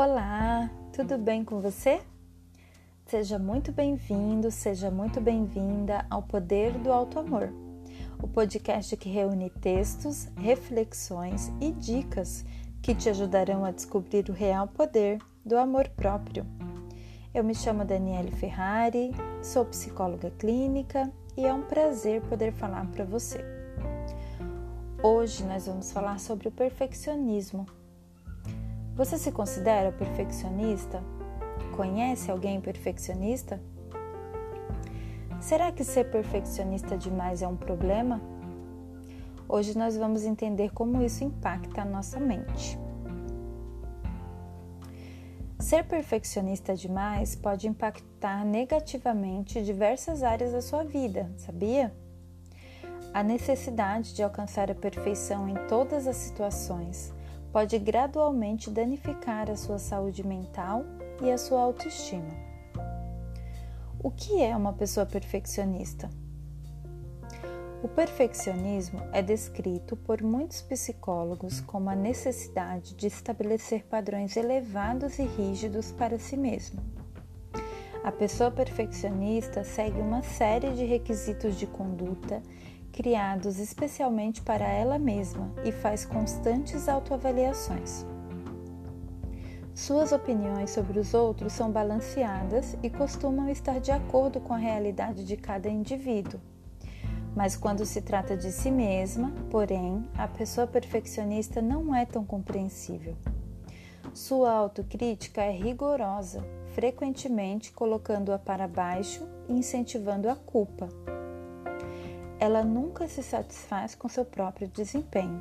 Olá, tudo bem com você? Seja muito bem-vindo, seja muito bem-vinda ao Poder do Alto Amor, o podcast que reúne textos, reflexões e dicas que te ajudarão a descobrir o real poder do amor próprio. Eu me chamo Daniele Ferrari, sou psicóloga clínica e é um prazer poder falar para você. Hoje nós vamos falar sobre o perfeccionismo você se considera perfeccionista? Conhece alguém perfeccionista? Será que ser perfeccionista demais é um problema? Hoje nós vamos entender como isso impacta a nossa mente. Ser perfeccionista demais pode impactar negativamente diversas áreas da sua vida, sabia? A necessidade de alcançar a perfeição em todas as situações pode gradualmente danificar a sua saúde mental e a sua autoestima. O que é uma pessoa perfeccionista? O perfeccionismo é descrito por muitos psicólogos como a necessidade de estabelecer padrões elevados e rígidos para si mesmo. A pessoa perfeccionista segue uma série de requisitos de conduta criados especialmente para ela mesma e faz constantes autoavaliações. Suas opiniões sobre os outros são balanceadas e costumam estar de acordo com a realidade de cada indivíduo. Mas quando se trata de si mesma, porém, a pessoa perfeccionista não é tão compreensível. Sua autocrítica é rigorosa, frequentemente colocando-a para baixo e incentivando a culpa ela nunca se satisfaz com seu próprio desempenho.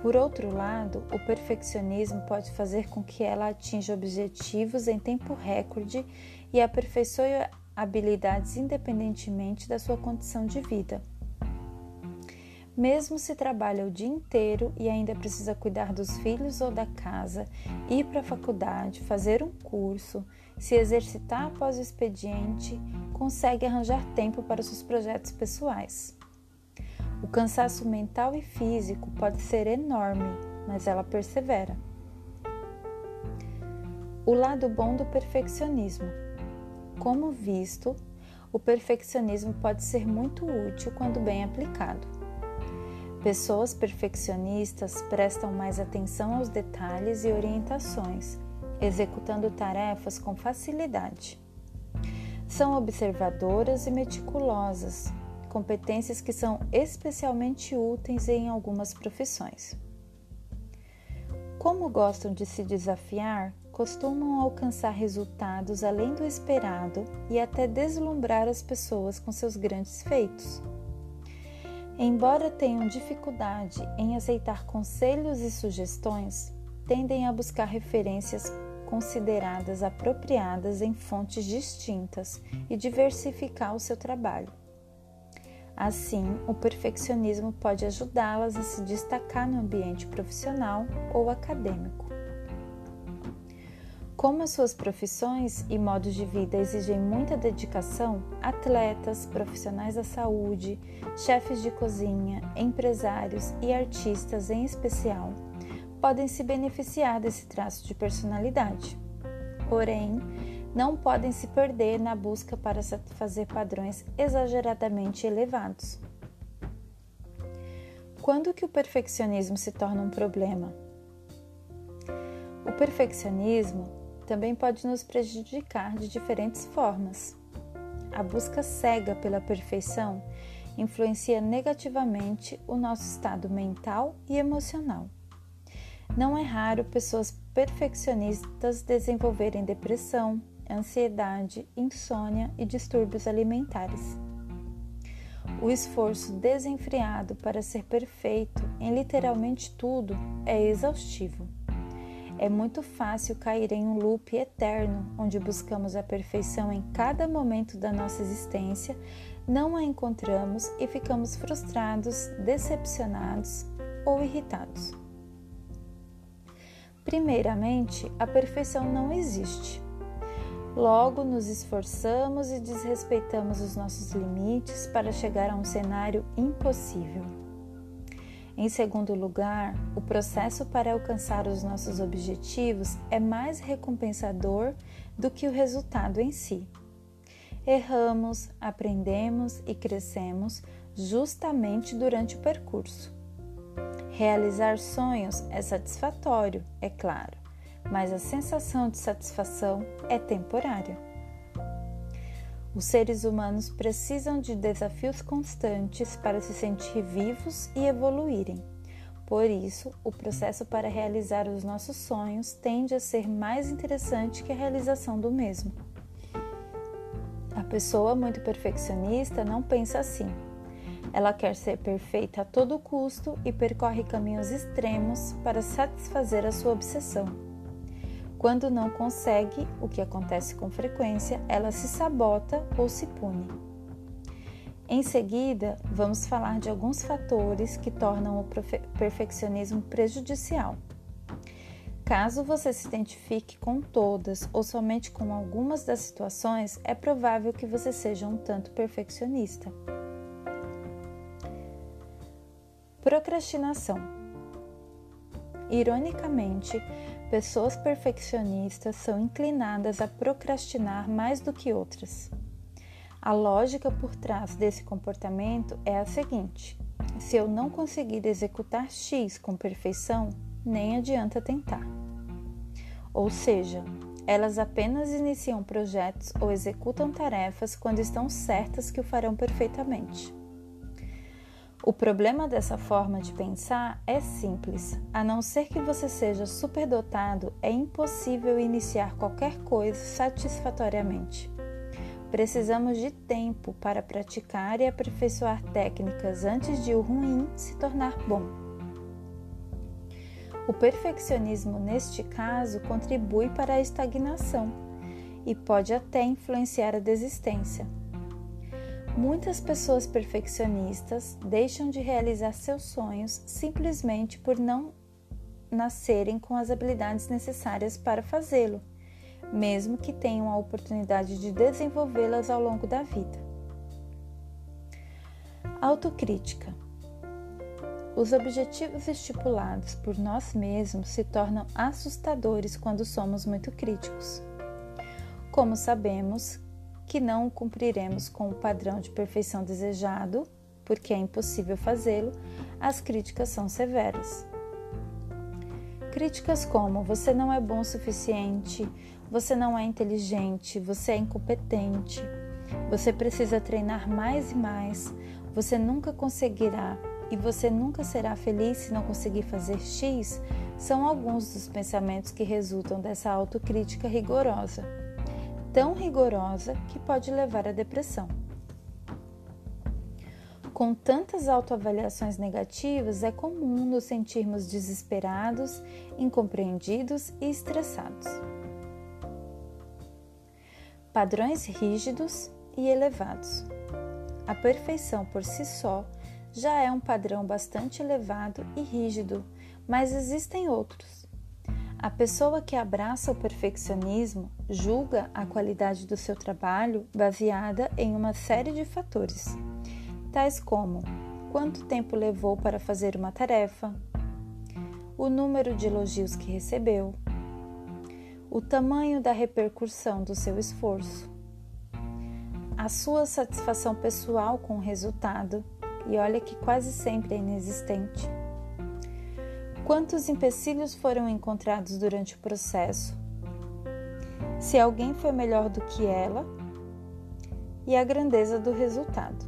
Por outro lado, o perfeccionismo pode fazer com que ela atinja objetivos em tempo recorde e aperfeiçoe habilidades independentemente da sua condição de vida. Mesmo se trabalha o dia inteiro e ainda precisa cuidar dos filhos ou da casa, ir para a faculdade, fazer um curso, se exercitar após o expediente, consegue arranjar tempo para seus projetos pessoais. O cansaço mental e físico pode ser enorme, mas ela persevera. O lado bom do perfeccionismo. Como visto, o perfeccionismo pode ser muito útil quando bem aplicado. Pessoas perfeccionistas prestam mais atenção aos detalhes e orientações, executando tarefas com facilidade. São observadoras e meticulosas, competências que são especialmente úteis em algumas profissões. Como gostam de se desafiar, costumam alcançar resultados além do esperado e até deslumbrar as pessoas com seus grandes feitos. Embora tenham dificuldade em aceitar conselhos e sugestões, tendem a buscar referências consideradas apropriadas em fontes distintas e diversificar o seu trabalho. Assim, o perfeccionismo pode ajudá-las a se destacar no ambiente profissional ou acadêmico. Como as suas profissões e modos de vida exigem muita dedicação, atletas, profissionais da saúde, chefes de cozinha, empresários e artistas em especial podem se beneficiar desse traço de personalidade. Porém, não podem se perder na busca para satisfazer padrões exageradamente elevados. Quando que o perfeccionismo se torna um problema? O perfeccionismo também pode nos prejudicar de diferentes formas. A busca cega pela perfeição influencia negativamente o nosso estado mental e emocional. Não é raro pessoas perfeccionistas desenvolverem depressão, ansiedade, insônia e distúrbios alimentares. O esforço desenfreado para ser perfeito em literalmente tudo é exaustivo. É muito fácil cair em um loop eterno onde buscamos a perfeição em cada momento da nossa existência, não a encontramos e ficamos frustrados, decepcionados ou irritados. Primeiramente, a perfeição não existe. Logo, nos esforçamos e desrespeitamos os nossos limites para chegar a um cenário impossível. Em segundo lugar, o processo para alcançar os nossos objetivos é mais recompensador do que o resultado em si. Erramos, aprendemos e crescemos justamente durante o percurso. Realizar sonhos é satisfatório, é claro, mas a sensação de satisfação é temporária. Os seres humanos precisam de desafios constantes para se sentir vivos e evoluírem. Por isso, o processo para realizar os nossos sonhos tende a ser mais interessante que a realização do mesmo. A pessoa muito perfeccionista não pensa assim. Ela quer ser perfeita a todo custo e percorre caminhos extremos para satisfazer a sua obsessão. Quando não consegue, o que acontece com frequência, ela se sabota ou se pune. Em seguida, vamos falar de alguns fatores que tornam o perfeccionismo prejudicial. Caso você se identifique com todas ou somente com algumas das situações, é provável que você seja um tanto perfeccionista. Procrastinação. Ironicamente, Pessoas perfeccionistas são inclinadas a procrastinar mais do que outras. A lógica por trás desse comportamento é a seguinte: se eu não conseguir executar X com perfeição, nem adianta tentar. Ou seja, elas apenas iniciam projetos ou executam tarefas quando estão certas que o farão perfeitamente. O problema dessa forma de pensar é simples. A não ser que você seja superdotado, é impossível iniciar qualquer coisa satisfatoriamente. Precisamos de tempo para praticar e aperfeiçoar técnicas antes de o ruim se tornar bom. O perfeccionismo, neste caso, contribui para a estagnação e pode até influenciar a desistência. Muitas pessoas perfeccionistas deixam de realizar seus sonhos simplesmente por não nascerem com as habilidades necessárias para fazê-lo, mesmo que tenham a oportunidade de desenvolvê-las ao longo da vida. Autocrítica. Os objetivos estipulados por nós mesmos se tornam assustadores quando somos muito críticos. Como sabemos, que não cumpriremos com o padrão de perfeição desejado, porque é impossível fazê-lo, as críticas são severas. Críticas como você não é bom o suficiente, você não é inteligente, você é incompetente, você precisa treinar mais e mais, você nunca conseguirá e você nunca será feliz se não conseguir fazer X, são alguns dos pensamentos que resultam dessa autocrítica rigorosa tão rigorosa que pode levar à depressão. Com tantas autoavaliações negativas, é comum nos sentirmos desesperados, incompreendidos e estressados. Padrões rígidos e elevados. A perfeição por si só já é um padrão bastante elevado e rígido, mas existem outros a pessoa que abraça o perfeccionismo julga a qualidade do seu trabalho baseada em uma série de fatores, tais como quanto tempo levou para fazer uma tarefa, o número de elogios que recebeu, o tamanho da repercussão do seu esforço, a sua satisfação pessoal com o resultado, e olha que quase sempre é inexistente Quantos empecilhos foram encontrados durante o processo? Se alguém foi melhor do que ela? E a grandeza do resultado.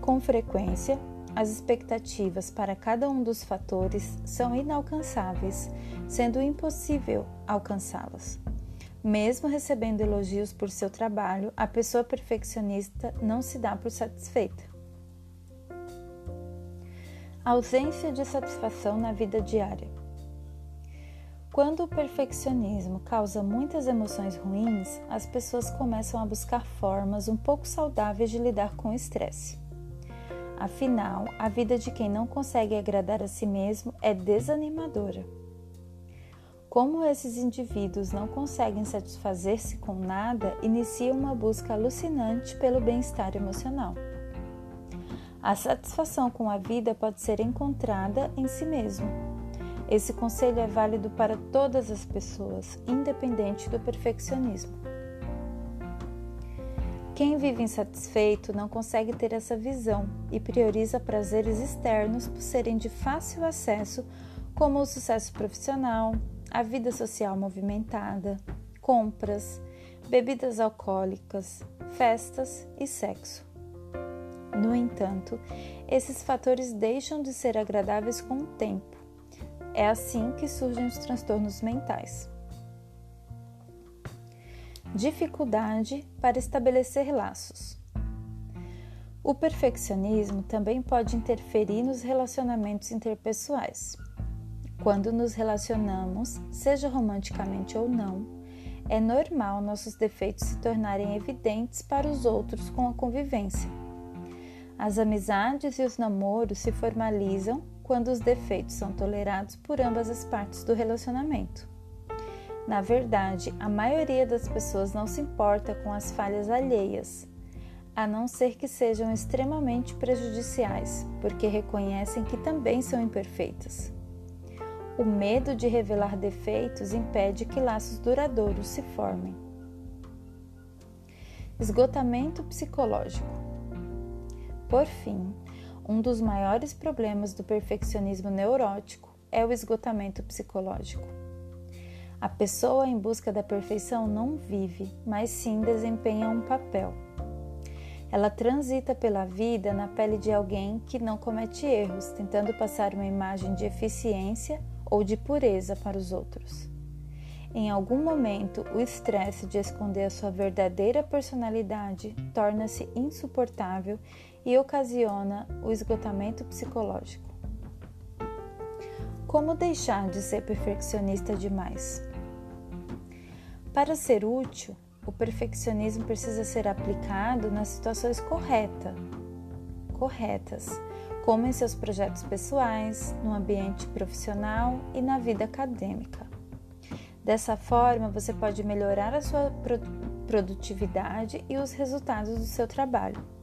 Com frequência, as expectativas para cada um dos fatores são inalcançáveis, sendo impossível alcançá-las. Mesmo recebendo elogios por seu trabalho, a pessoa perfeccionista não se dá por satisfeita ausência de satisfação na vida diária. Quando o perfeccionismo causa muitas emoções ruins, as pessoas começam a buscar formas um pouco saudáveis de lidar com o estresse. Afinal, a vida de quem não consegue agradar a si mesmo é desanimadora. Como esses indivíduos não conseguem satisfazer-se com nada, iniciam uma busca alucinante pelo bem-estar emocional. A satisfação com a vida pode ser encontrada em si mesmo. Esse conselho é válido para todas as pessoas, independente do perfeccionismo. Quem vive insatisfeito não consegue ter essa visão e prioriza prazeres externos por serem de fácil acesso, como o sucesso profissional, a vida social movimentada, compras, bebidas alcoólicas, festas e sexo. No entanto, esses fatores deixam de ser agradáveis com o tempo. É assim que surgem os transtornos mentais dificuldade para estabelecer laços. O perfeccionismo também pode interferir nos relacionamentos interpessoais. Quando nos relacionamos, seja romanticamente ou não, é normal nossos defeitos se tornarem evidentes para os outros com a convivência. As amizades e os namoros se formalizam quando os defeitos são tolerados por ambas as partes do relacionamento. Na verdade, a maioria das pessoas não se importa com as falhas alheias, a não ser que sejam extremamente prejudiciais, porque reconhecem que também são imperfeitas. O medo de revelar defeitos impede que laços duradouros se formem. Esgotamento psicológico. Por fim, um dos maiores problemas do perfeccionismo neurótico é o esgotamento psicológico. A pessoa em busca da perfeição não vive, mas sim desempenha um papel. Ela transita pela vida na pele de alguém que não comete erros, tentando passar uma imagem de eficiência ou de pureza para os outros. Em algum momento, o estresse de esconder a sua verdadeira personalidade torna-se insuportável e ocasiona o esgotamento psicológico. Como deixar de ser perfeccionista demais? Para ser útil, o perfeccionismo precisa ser aplicado nas situações correta, corretas, como em seus projetos pessoais, no ambiente profissional e na vida acadêmica. Dessa forma, você pode melhorar a sua produtividade e os resultados do seu trabalho.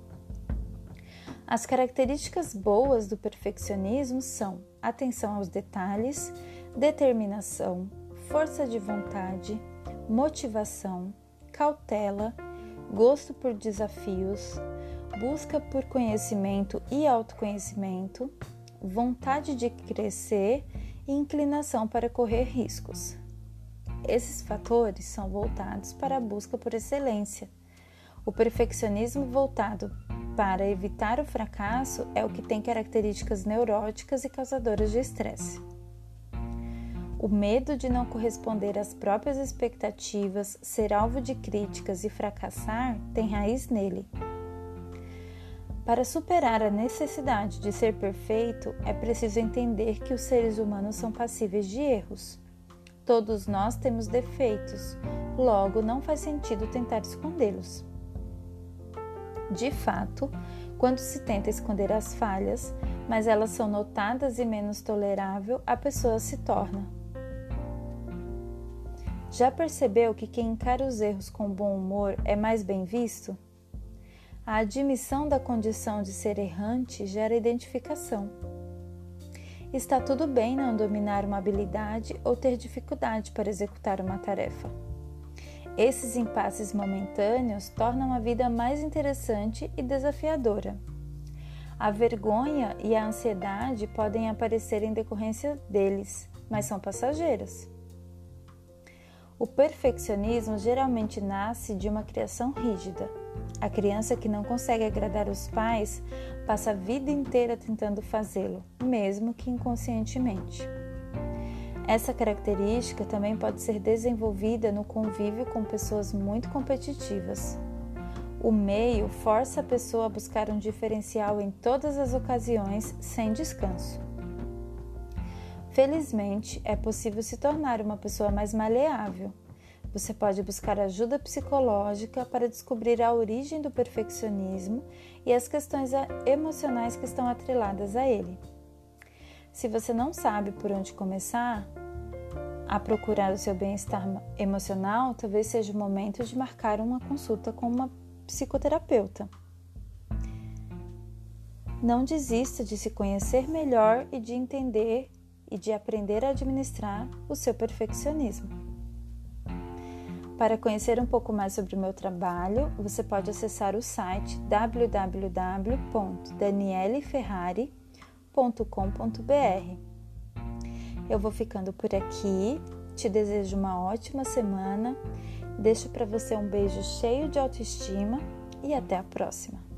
As características boas do perfeccionismo são atenção aos detalhes, determinação, força de vontade, motivação, cautela, gosto por desafios, busca por conhecimento e autoconhecimento, vontade de crescer e inclinação para correr riscos. Esses fatores são voltados para a busca por excelência. O perfeccionismo voltado para evitar o fracasso é o que tem características neuróticas e causadoras de estresse. O medo de não corresponder às próprias expectativas, ser alvo de críticas e fracassar tem raiz nele. Para superar a necessidade de ser perfeito, é preciso entender que os seres humanos são passíveis de erros. Todos nós temos defeitos, logo não faz sentido tentar escondê-los. De fato, quando se tenta esconder as falhas, mas elas são notadas e menos tolerável, a pessoa se torna já percebeu que quem encara os erros com bom humor é mais bem visto? A admissão da condição de ser errante gera identificação. Está tudo bem não dominar uma habilidade ou ter dificuldade para executar uma tarefa. Esses impasses momentâneos tornam a vida mais interessante e desafiadora. A vergonha e a ansiedade podem aparecer em decorrência deles, mas são passageiras. O perfeccionismo geralmente nasce de uma criação rígida. A criança que não consegue agradar os pais passa a vida inteira tentando fazê-lo, mesmo que inconscientemente. Essa característica também pode ser desenvolvida no convívio com pessoas muito competitivas. O meio força a pessoa a buscar um diferencial em todas as ocasiões, sem descanso. Felizmente, é possível se tornar uma pessoa mais maleável. Você pode buscar ajuda psicológica para descobrir a origem do perfeccionismo e as questões emocionais que estão atreladas a ele. Se você não sabe por onde começar a procurar o seu bem-estar emocional, talvez seja o momento de marcar uma consulta com uma psicoterapeuta. Não desista de se conhecer melhor e de entender e de aprender a administrar o seu perfeccionismo. Para conhecer um pouco mais sobre o meu trabalho, você pode acessar o site www.danieleferrari.com.br. Eu vou ficando por aqui, te desejo uma ótima semana, deixo para você um beijo cheio de autoestima e até a próxima!